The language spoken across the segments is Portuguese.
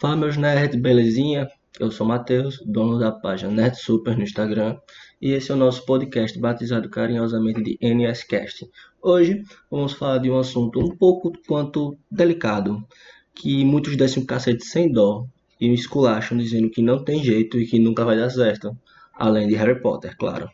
Fala meus nerds, belezinha? Eu sou Matheus, dono da página Nerd Super no Instagram, e esse é o nosso podcast batizado carinhosamente de NSCast. Hoje vamos falar de um assunto um pouco quanto delicado, que muitos descem um cacete sem dó e me esculacham dizendo que não tem jeito e que nunca vai dar certo, além de Harry Potter, claro.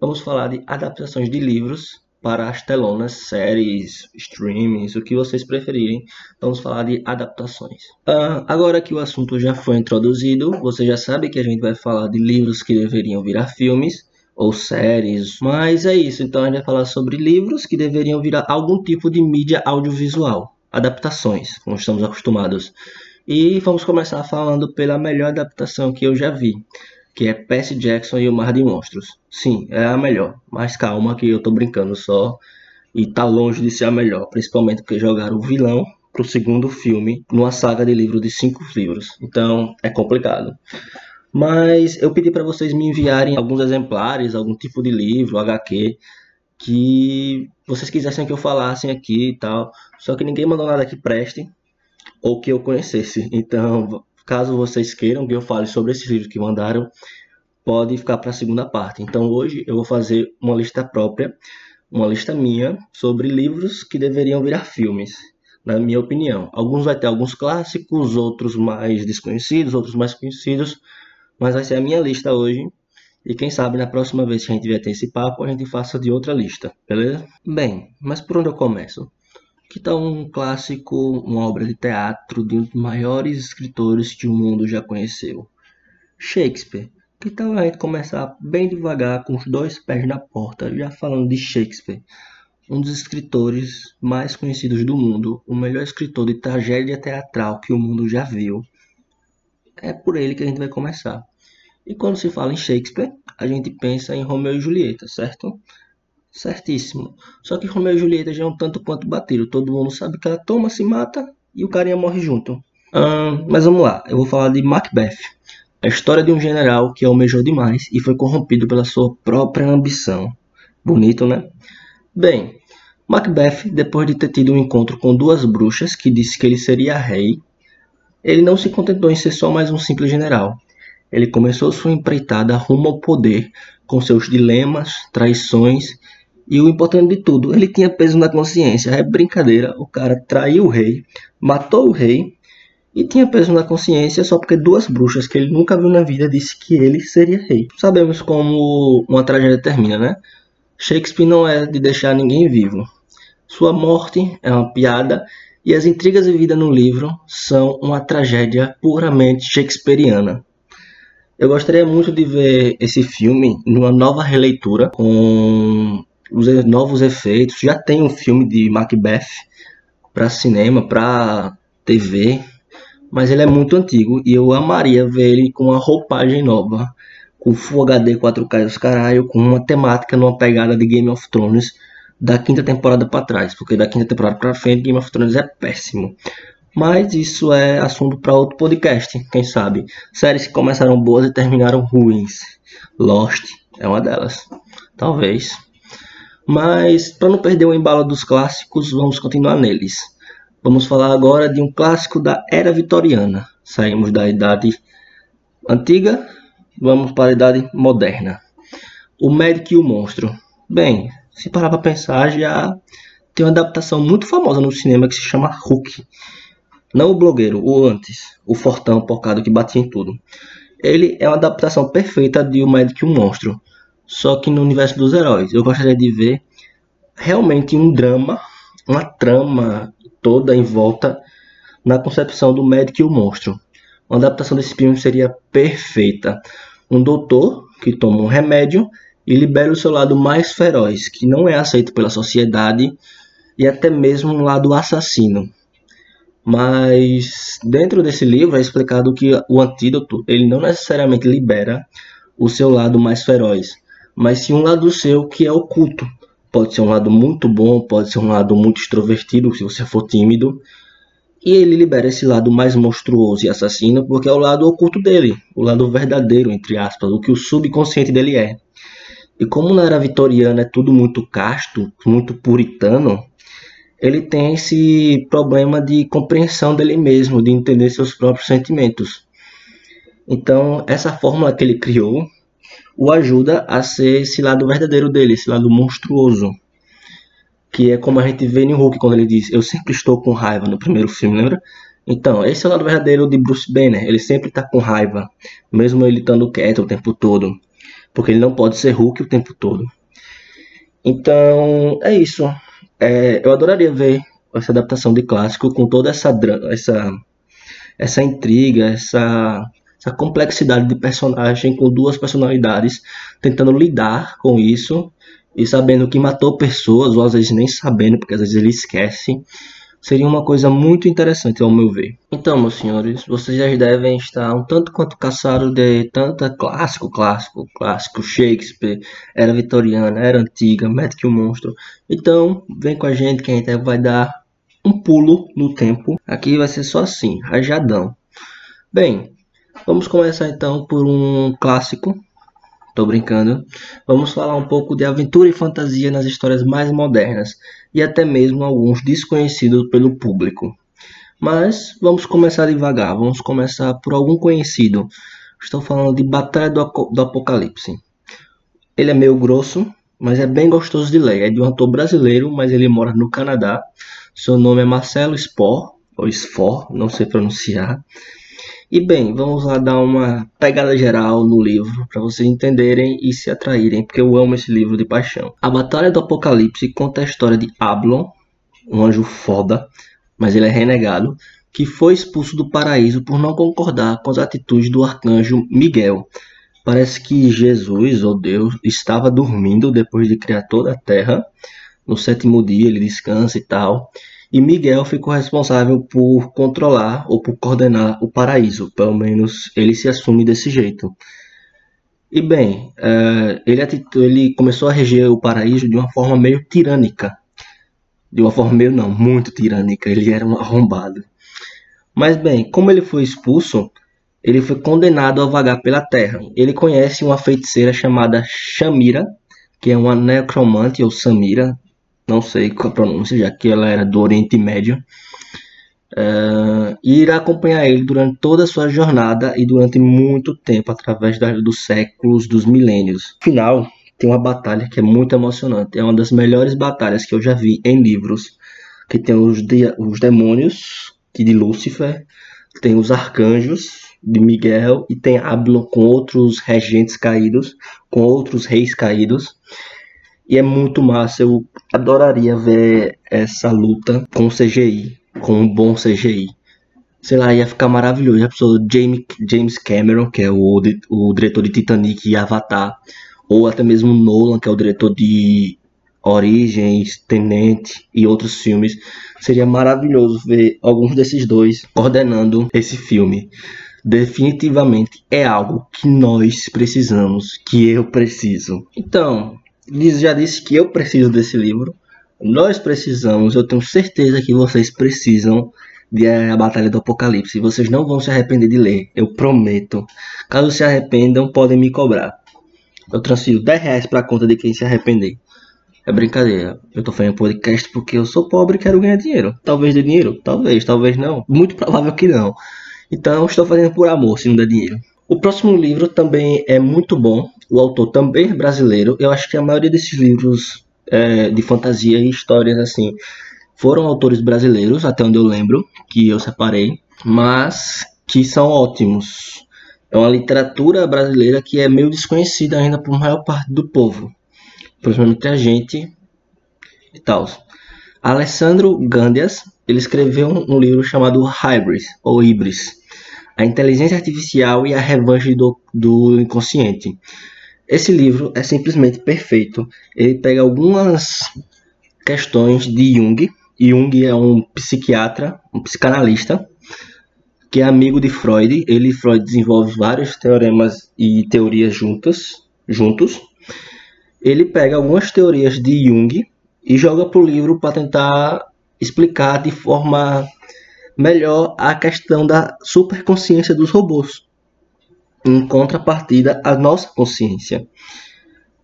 Vamos falar de adaptações de livros para as telonas, séries, streamings, o que vocês preferirem. Vamos falar de adaptações. Uh, agora que o assunto já foi introduzido, você já sabe que a gente vai falar de livros que deveriam virar filmes ou séries, mas é isso. Então a gente vai falar sobre livros que deveriam virar algum tipo de mídia audiovisual, adaptações, como estamos acostumados. E vamos começar falando pela melhor adaptação que eu já vi que é Percy Jackson e o Mar de Monstros. Sim, é a melhor, mas calma que eu tô brincando só e tá longe de ser a melhor, principalmente porque jogaram o vilão pro segundo filme numa saga de livro de cinco livros. Então é complicado. Mas eu pedi para vocês me enviarem alguns exemplares, algum tipo de livro, HQ, que vocês quisessem que eu falasse aqui e tal. Só que ninguém mandou nada que preste ou que eu conhecesse. Então Caso vocês queiram que eu fale sobre esse livro que mandaram, pode ficar para a segunda parte. Então hoje eu vou fazer uma lista própria, uma lista minha sobre livros que deveriam virar filmes, na minha opinião. Alguns vai ter alguns clássicos, outros mais desconhecidos, outros mais conhecidos, mas vai ser a minha lista hoje. E quem sabe na próxima vez que a gente vier ter esse papo, a gente faça de outra lista, beleza? Bem, mas por onde eu começo? Que tal um clássico, uma obra de teatro de um dos maiores escritores que o mundo já conheceu? Shakespeare. Que tal a gente começar bem devagar, com os dois pés na porta, já falando de Shakespeare, um dos escritores mais conhecidos do mundo, o melhor escritor de tragédia teatral que o mundo já viu. É por ele que a gente vai começar. E quando se fala em Shakespeare, a gente pensa em Romeu e Julieta, certo? Certíssimo. Só que Romeu e Julieta já é um tanto quanto batido. Todo mundo sabe que ela toma, se mata e o carinha morre junto. mas vamos lá, eu vou falar de Macbeth. A história de um general que almejou demais e foi corrompido pela sua própria ambição. Bonito, né? Bem, Macbeth, depois de ter tido um encontro com duas bruxas que disse que ele seria rei, ele não se contentou em ser só mais um simples general. Ele começou sua empreitada rumo ao poder, com seus dilemas, traições e o importante de tudo, ele tinha peso na consciência. É brincadeira, o cara traiu o rei, matou o rei e tinha peso na consciência só porque duas bruxas que ele nunca viu na vida disse que ele seria rei. Sabemos como uma tragédia termina, né? Shakespeare não é de deixar ninguém vivo. Sua morte é uma piada e as intrigas vividas no livro são uma tragédia puramente shakespeariana. Eu gostaria muito de ver esse filme numa nova releitura com os novos efeitos. Já tem um filme de Macbeth para cinema, para TV, mas ele é muito antigo e eu amaria ver ele com uma roupagem nova, com Full HD 4K e os caralho, com uma temática numa pegada de Game of Thrones da quinta temporada para trás, porque da quinta temporada para frente Game of Thrones é péssimo. Mas isso é assunto para outro podcast, quem sabe. Séries que começaram boas e terminaram ruins. Lost é uma delas. Talvez. Mas, para não perder o embalo dos clássicos, vamos continuar neles. Vamos falar agora de um clássico da era vitoriana. Saímos da idade antiga, vamos para a idade moderna. O Médico e o Monstro. Bem, se parar para pensar, já tem uma adaptação muito famosa no cinema que se chama Hulk. Não o blogueiro, o antes, o fortão pocado que batia em tudo. Ele é uma adaptação perfeita de O Médico e o Monstro só que no universo dos heróis. Eu gostaria de ver realmente um drama, uma trama toda em volta na concepção do médico e o monstro. Uma adaptação desse filme seria perfeita. Um doutor que toma um remédio e libera o seu lado mais feroz, que não é aceito pela sociedade e até mesmo um lado assassino. Mas dentro desse livro é explicado que o antídoto ele não necessariamente libera o seu lado mais feroz, mas sim um lado seu que é oculto. Pode ser um lado muito bom, pode ser um lado muito extrovertido, se você for tímido. E ele libera esse lado mais monstruoso e assassino porque é o lado oculto dele, o lado verdadeiro, entre aspas, o que o subconsciente dele é. E como na era vitoriana é tudo muito casto, muito puritano, ele tem esse problema de compreensão dele mesmo, de entender seus próprios sentimentos. Então, essa fórmula que ele criou o ajuda a ser esse lado verdadeiro dele, esse lado monstruoso. Que é como a gente vê no Hulk quando ele diz: Eu sempre estou com raiva no primeiro filme, lembra? Então, esse é o lado verdadeiro de Bruce Banner. Ele sempre está com raiva, mesmo ele estando quieto o tempo todo. Porque ele não pode ser Hulk o tempo todo. Então, é isso. É, eu adoraria ver essa adaptação de clássico com toda essa essa essa intriga, essa essa complexidade de personagem com duas personalidades, tentando lidar com isso e sabendo que matou pessoas, ou às vezes nem sabendo, porque às vezes ele esquece. Seria uma coisa muito interessante, ao meu ver. Então, meus senhores, vocês já devem estar um tanto quanto caçados de tanta clássico, clássico, clássico, Shakespeare, era vitoriana, era antiga, Magic o Monstro. Então, vem com a gente que a gente vai dar um pulo no tempo. Aqui vai ser só assim, rajadão. Bem, Vamos começar então por um clássico. Tô brincando. Vamos falar um pouco de aventura e fantasia nas histórias mais modernas e até mesmo alguns desconhecidos pelo público. Mas vamos começar devagar. Vamos começar por algum conhecido. Estou falando de Batalha do, Apocalipse. Ele é meio grosso, mas é bem gostoso de ler. É de um autor brasileiro, mas ele mora no Canadá. Seu nome é Marcelo Spor, ou Sfor, não sei pronunciar. E bem, vamos lá dar uma pegada geral no livro para vocês entenderem e se atraírem, porque eu amo esse livro de paixão. A Batalha do Apocalipse conta a história de Ablon, um anjo foda, mas ele é renegado, que foi expulso do paraíso por não concordar com as atitudes do arcanjo Miguel. Parece que Jesus, ou Deus, estava dormindo depois de criar toda a terra. No sétimo dia ele descansa e tal e Miguel ficou responsável por controlar ou por coordenar o paraíso, pelo menos ele se assume desse jeito. E bem, uh, ele, ele começou a reger o paraíso de uma forma meio tirânica. De uma forma meio não, muito tirânica, ele era um arrombado. Mas bem, como ele foi expulso, ele foi condenado a vagar pela terra. Ele conhece uma feiticeira chamada Shamira, que é uma necromante ou Samira, não sei qual a pronúncia, já que ela era do Oriente Médio, uh, e irá acompanhar ele durante toda a sua jornada e durante muito tempo, através da, dos séculos, dos milênios. No final, tem uma batalha que é muito emocionante, é uma das melhores batalhas que eu já vi em livros, que tem os, de, os demônios que de Lúcifer, tem os arcanjos de Miguel e tem Ablon com outros regentes caídos, com outros reis caídos. E é muito massa. Eu adoraria ver essa luta com CGI, com um bom CGI. Sei lá, ia ficar maravilhoso. Pessoa James, James Cameron, que é o, o diretor de Titanic e Avatar, ou até mesmo Nolan, que é o diretor de Origens, Tenente e outros filmes. Seria maravilhoso ver alguns desses dois coordenando esse filme. Definitivamente é algo que nós precisamos, que eu preciso. Então, já disse que eu preciso desse livro. Nós precisamos, eu tenho certeza que vocês precisam de A Batalha do Apocalipse. Vocês não vão se arrepender de ler, eu prometo. Caso se arrependam, podem me cobrar. Eu transfiro 10 reais para a conta de quem se arrepender. É brincadeira. Eu tô fazendo podcast porque eu sou pobre e quero ganhar dinheiro. Talvez dê dinheiro, talvez, talvez não. Muito provável que não. Então estou fazendo por amor, se não der dinheiro. O próximo livro também é muito bom. O autor também é brasileiro. Eu acho que a maioria desses livros é, de fantasia e histórias assim foram autores brasileiros, até onde eu lembro, que eu separei, mas que são ótimos. É uma literatura brasileira que é meio desconhecida ainda por maior parte do povo, principalmente a gente e tal. Alessandro Gândias, ele escreveu um livro chamado Hybris, ou Ibris, a inteligência artificial e a revanche do, do inconsciente. Esse livro é simplesmente perfeito. Ele pega algumas questões de Jung. Jung é um psiquiatra, um psicanalista, que é amigo de Freud. Ele e Freud desenvolve vários teoremas e teorias juntas, juntos. Ele pega algumas teorias de Jung e joga para o livro para tentar explicar de forma melhor a questão da superconsciência dos robôs, em contrapartida à nossa consciência.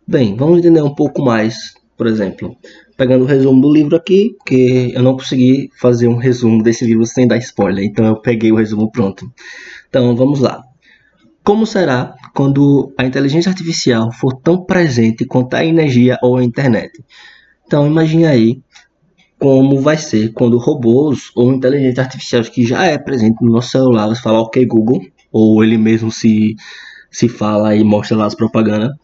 Bem, vamos entender um pouco mais, por exemplo. pegando o resumo do livro aqui, porque eu não consegui fazer um resumo desse livro sem dar spoiler, então eu peguei o resumo pronto. Então vamos lá. Como será quando a inteligência artificial for tão presente quanto a energia ou a internet? Então imagine aí como vai ser quando robôs ou inteligência artificial que já é presente no nosso celular, você fala ok Google, ou ele mesmo se, se fala e mostra lá as propagandas,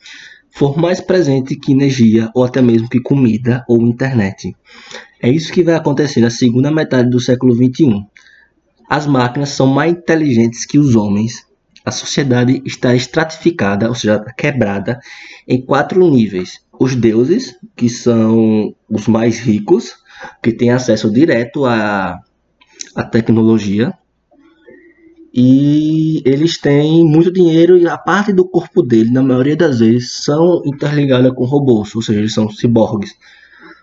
for mais presente que energia ou até mesmo que comida ou internet. É isso que vai acontecer na segunda metade do século XXI. As máquinas são mais inteligentes que os homens. A sociedade está estratificada, ou seja, quebrada, em quatro níveis. Os deuses, que são os mais ricos, que têm acesso direto à, à tecnologia, e eles têm muito dinheiro e a parte do corpo dele, na maioria das vezes, são interligadas com robôs, ou seja, eles são ciborgues.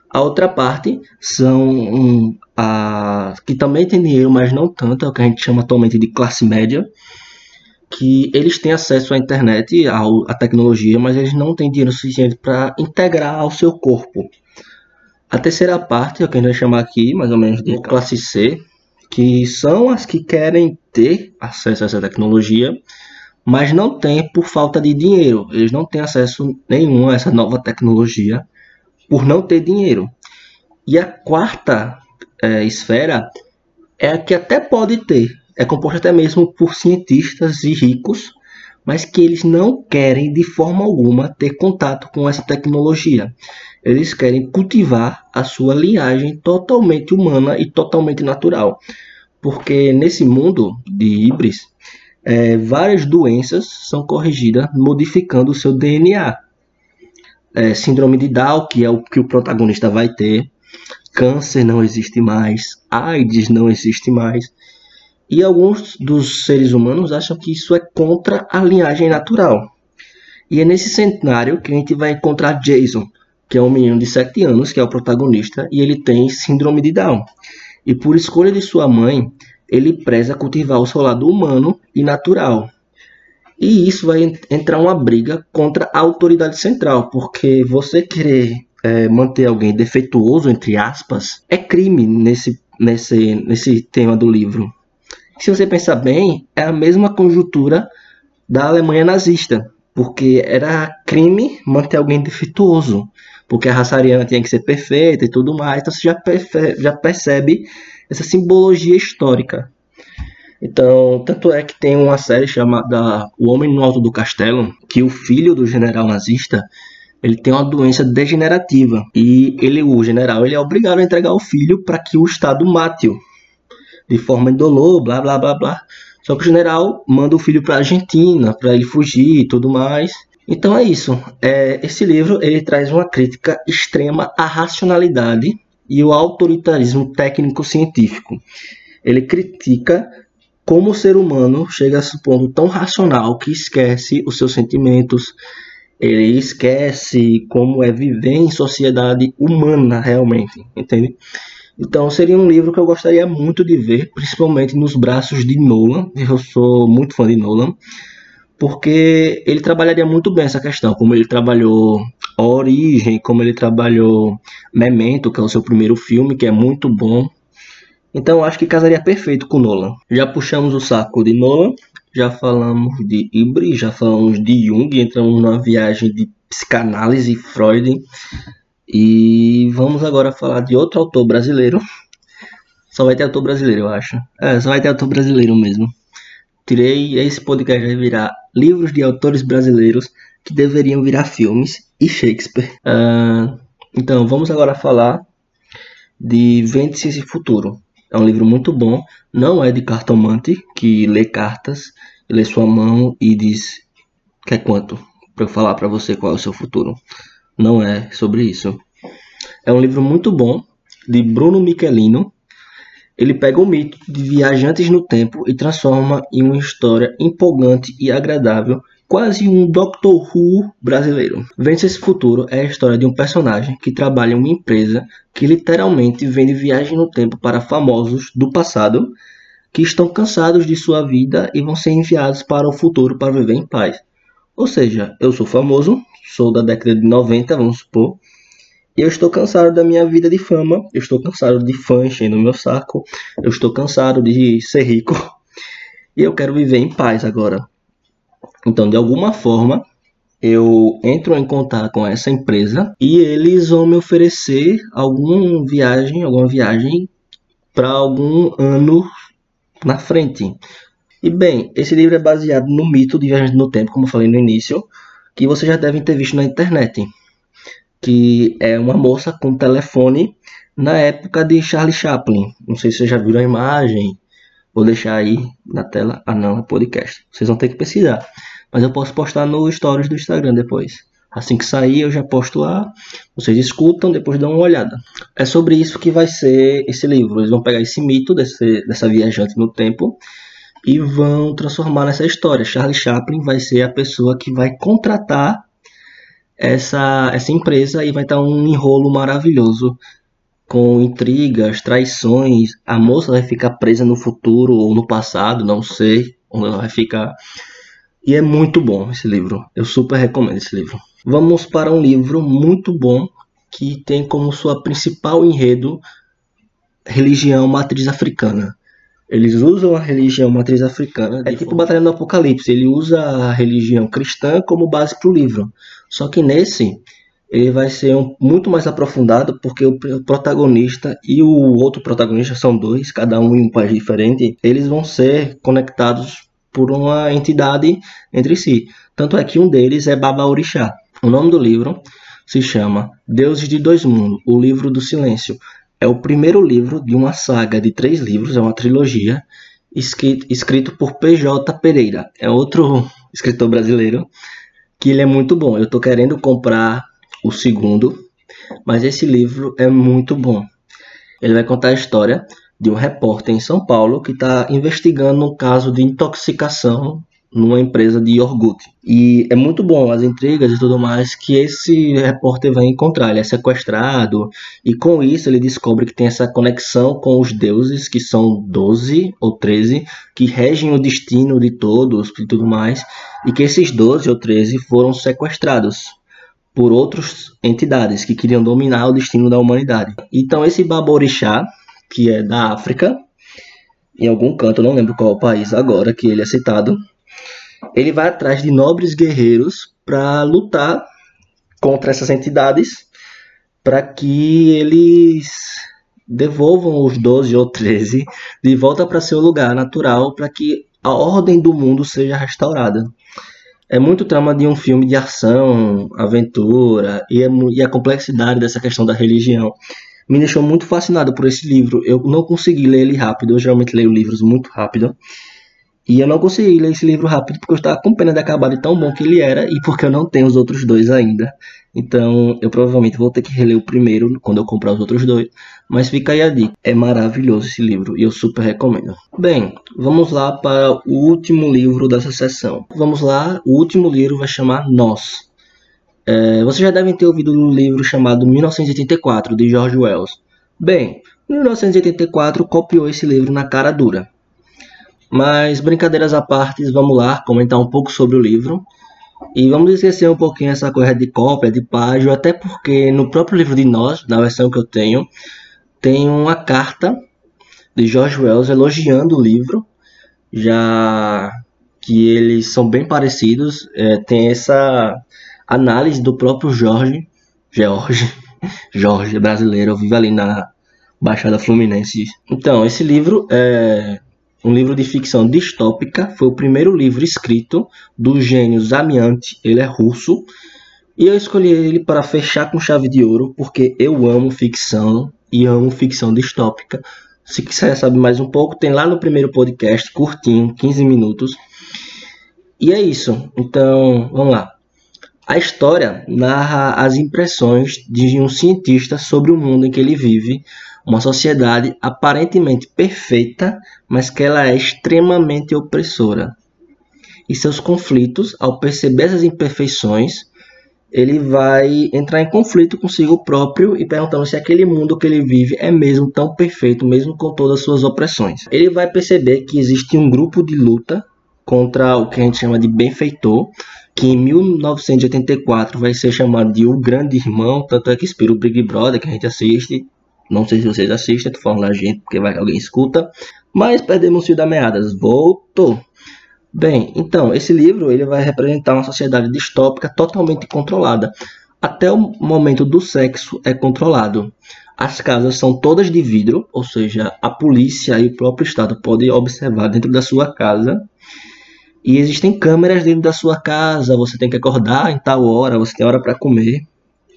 A outra parte são um, a, que também tem dinheiro, mas não tanto, é o que a gente chama atualmente de classe média, que eles têm acesso à internet, à tecnologia, mas eles não têm dinheiro suficiente para integrar ao seu corpo. A terceira parte, é o que a gente vai chamar aqui, mais ou menos de classe C, que são as que querem ter acesso a essa tecnologia, mas não têm por falta de dinheiro. Eles não têm acesso nenhum a essa nova tecnologia por não ter dinheiro. E a quarta é, esfera é a que até pode ter, é composta até mesmo por cientistas e ricos, mas que eles não querem de forma alguma ter contato com essa tecnologia. Eles querem cultivar a sua linhagem totalmente humana e totalmente natural. Porque nesse mundo de híbridos, é, várias doenças são corrigidas modificando o seu DNA. É, síndrome de Down, que é o que o protagonista vai ter, câncer não existe mais, AIDS não existe mais. E alguns dos seres humanos acham que isso é contra a linhagem natural. E é nesse cenário que a gente vai encontrar Jason, que é um menino de 7 anos, que é o protagonista, e ele tem síndrome de Down. E por escolha de sua mãe, ele preza cultivar o seu lado humano e natural. E isso vai entrar uma briga contra a autoridade central, porque você querer é, manter alguém defeituoso, entre aspas, é crime nesse, nesse, nesse tema do livro. Se você pensar bem, é a mesma conjuntura da Alemanha nazista, porque era crime manter alguém defeituoso, porque a raça ariana tinha que ser perfeita e tudo mais, então você já, percebe, já percebe essa simbologia histórica. Então, tanto é que tem uma série chamada O Homem no Alto do Castelo, que o filho do general nazista ele tem uma doença degenerativa. E ele, o general, ele é obrigado a entregar o filho para que o Estado mate-o de forma indolor, blá blá blá blá. Só que o general manda o filho para a Argentina para ele fugir e tudo mais. Então é isso. É, esse livro ele traz uma crítica extrema à racionalidade e o autoritarismo técnico-científico. Ele critica como o ser humano chega a esse ponto tão racional que esquece os seus sentimentos, ele esquece como é viver em sociedade humana realmente, entende? Então seria um livro que eu gostaria muito de ver, principalmente nos braços de Nolan. Eu sou muito fã de Nolan, porque ele trabalharia muito bem essa questão, como ele trabalhou Origem, como ele trabalhou Memento, que é o seu primeiro filme, que é muito bom. Então acho que casaria perfeito com Nolan. Já puxamos o saco de Nolan, já falamos de Ibri, já falamos de Jung, entramos numa viagem de psicanálise Freud. E vamos agora falar de outro autor brasileiro. Só vai ter autor brasileiro, eu acho. É, só vai ter autor brasileiro mesmo. Tirei esse podcast vai virar livros de autores brasileiros que deveriam virar filmes e Shakespeare. Uh, então, vamos agora falar de Vende-se Futuro. É um livro muito bom. Não é de cartomante que lê cartas, lê sua mão e diz quer quanto para eu falar para você qual é o seu futuro. Não é sobre isso. É um livro muito bom de Bruno Michelino. Ele pega o mito de viajantes no tempo e transforma em uma história empolgante e agradável quase um Doctor Who brasileiro. Vence esse futuro é a história de um personagem que trabalha em uma empresa que literalmente vende viagem no tempo para famosos do passado que estão cansados de sua vida e vão ser enviados para o futuro para viver em paz. Ou seja, eu sou famoso, sou da década de 90, vamos supor, E eu estou cansado da minha vida de fama, eu estou cansado de fã enchendo meu saco, eu estou cansado de ser rico e eu quero viver em paz agora. Então, de alguma forma, eu entro em contato com essa empresa e eles vão me oferecer alguma viagem, alguma viagem para algum ano na frente. E bem, esse livro é baseado no mito de viagem no tempo, como eu falei no início, que vocês já devem ter visto na internet que é uma moça com telefone na época de Charlie Chaplin. Não sei se vocês já viram a imagem. Vou deixar aí na tela. Ah, não, é podcast. Vocês vão ter que pesquisar. Mas eu posso postar no stories do Instagram depois. Assim que sair, eu já posto lá. Vocês escutam, depois dão uma olhada. É sobre isso que vai ser esse livro. Eles vão pegar esse mito desse, dessa viajante no tempo e vão transformar nessa história. Charlie Chaplin vai ser a pessoa que vai contratar essa, essa empresa e vai estar um enrolo maravilhoso com intrigas, traições. A moça vai ficar presa no futuro ou no passado, não sei onde ela vai ficar. E é muito bom esse livro. Eu super recomendo esse livro. Vamos para um livro muito bom que tem como sua principal enredo religião matriz africana. Eles usam a religião matriz africana. É tipo Batalha do Apocalipse. Ele usa a religião cristã como base para o livro. Só que nesse ele vai ser um, muito mais aprofundado porque o protagonista e o outro protagonista são dois, cada um em um país diferente. Eles vão ser conectados por uma entidade entre si. Tanto é que um deles é Baba Orixá. O nome do livro se chama Deuses de Dois Mundos, o Livro do Silêncio. É o primeiro livro de uma saga de três livros, é uma trilogia, escrito, por PJ Pereira. É outro escritor brasileiro que ele é muito bom. Eu estou querendo comprar o segundo, mas esse livro é muito bom. Ele vai contar a história de um repórter em São Paulo que está investigando um caso de intoxicação numa empresa de iogurte. E é muito bom as intrigas e tudo mais que esse repórter vai encontrar. Ele é sequestrado e com isso ele descobre que tem essa conexão com os deuses, que são 12 ou 13, que regem o destino de todos e tudo mais, e que esses 12 ou 13 foram sequestrados por outras entidades que queriam dominar o destino da humanidade. Então esse Baborixá, que é da África, em algum canto, não lembro qual país agora que ele é citado, ele vai atrás de nobres guerreiros para lutar contra essas entidades para que eles devolvam os 12 ou 13 de volta para seu lugar natural para que a ordem do mundo seja restaurada. É muito trama de um filme de ação, aventura e, é, e a complexidade dessa questão da religião me deixou muito fascinado por esse livro. Eu não consegui ler ele rápido, eu geralmente leio livros muito rápido. E eu não consegui ler esse livro rápido porque eu estava com pena de acabar de tão bom que ele era e porque eu não tenho os outros dois ainda. Então eu provavelmente vou ter que reler o primeiro quando eu comprar os outros dois. Mas fica aí a dica. É maravilhoso esse livro e eu super recomendo. Bem, vamos lá para o último livro dessa sessão. Vamos lá, o último livro vai chamar Nós. É, vocês já devem ter ouvido um livro chamado 1984, de George Wells. Bem, 1984 copiou esse livro na cara dura. Mas brincadeiras à parte, vamos lá comentar um pouco sobre o livro. E vamos esquecer um pouquinho essa coisa de cópia, de página, até porque no próprio livro de Nós, na versão que eu tenho, tem uma carta de George Wells elogiando o livro, já que eles são bem parecidos, é, tem essa análise do próprio Jorge, George, Jorge brasileiro, vive ali na Baixada Fluminense. Então, esse livro é um livro de ficção distópica, foi o primeiro livro escrito do gênio Zamiante, ele é russo, e eu escolhi ele para fechar com chave de ouro, porque eu amo ficção e amo ficção distópica. Se quiser saber mais um pouco, tem lá no primeiro podcast, curtinho, 15 minutos. E é isso. Então, vamos lá. A história narra as impressões de um cientista sobre o mundo em que ele vive, uma sociedade aparentemente perfeita, mas que ela é extremamente opressora. E seus conflitos, ao perceber essas imperfeições, ele vai entrar em conflito consigo próprio e perguntando se aquele mundo que ele vive é mesmo tão perfeito, mesmo com todas as suas opressões. Ele vai perceber que existe um grupo de luta contra o que a gente chama de benfeitor, que em 1984 vai ser chamado de O Grande Irmão, tanto é que inspira o Big Brother que a gente assiste. Não sei se vocês assistem, tô falando da gente porque vai que alguém escuta. Mas perdemos o fio da meadas. Voltou! Bem, então, esse livro ele vai representar uma sociedade distópica totalmente controlada. Até o momento do sexo é controlado. As casas são todas de vidro, ou seja, a polícia e o próprio Estado podem observar dentro da sua casa. E existem câmeras dentro da sua casa, você tem que acordar em tal hora, você tem hora para comer.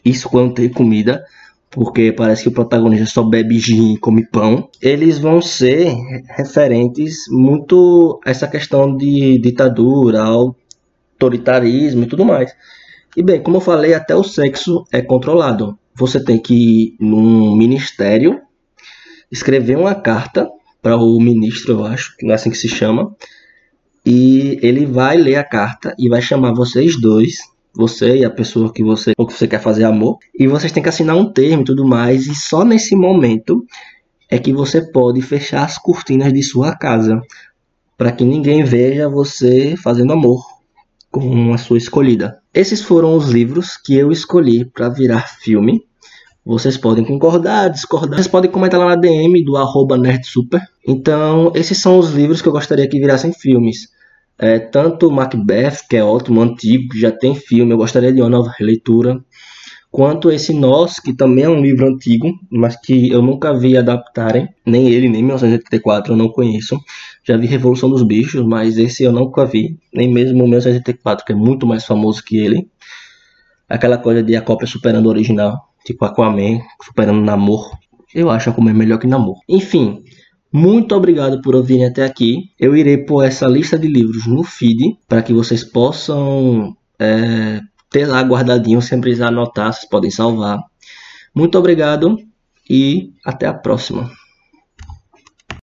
Isso quando tem comida porque parece que o protagonista só bebe gin e come pão, eles vão ser referentes muito a essa questão de ditadura, autoritarismo e tudo mais. E bem, como eu falei, até o sexo é controlado. Você tem que ir num ministério, escrever uma carta para o ministro, eu acho, que não é assim que se chama, e ele vai ler a carta e vai chamar vocês dois você e a pessoa que você ou que você quer fazer amor, e vocês têm que assinar um termo e tudo mais, e só nesse momento é que você pode fechar as cortinas de sua casa para que ninguém veja você fazendo amor com a sua escolhida. Esses foram os livros que eu escolhi para virar filme. Vocês podem concordar, discordar. Vocês podem comentar lá na DM do arroba nerdsuper. Então, esses são os livros que eu gostaria que virassem filmes. É, tanto Macbeth, que é ótimo, antigo, que já tem filme, eu gostaria de uma nova releitura, quanto esse Nós, que também é um livro antigo, mas que eu nunca vi adaptarem, nem ele, nem 1984, eu não conheço. Já vi Revolução dos Bichos, mas esse eu nunca vi, nem mesmo 1984, que é muito mais famoso que ele. Aquela coisa de a cópia superando o original, tipo Aquaman, superando Namor. Eu acho Aquaman melhor que Namor. Enfim, muito obrigado por ouvirem até aqui. Eu irei pôr essa lista de livros no feed para que vocês possam é, ter lá guardadinho, sem precisar anotar, vocês podem salvar. Muito obrigado e até a próxima.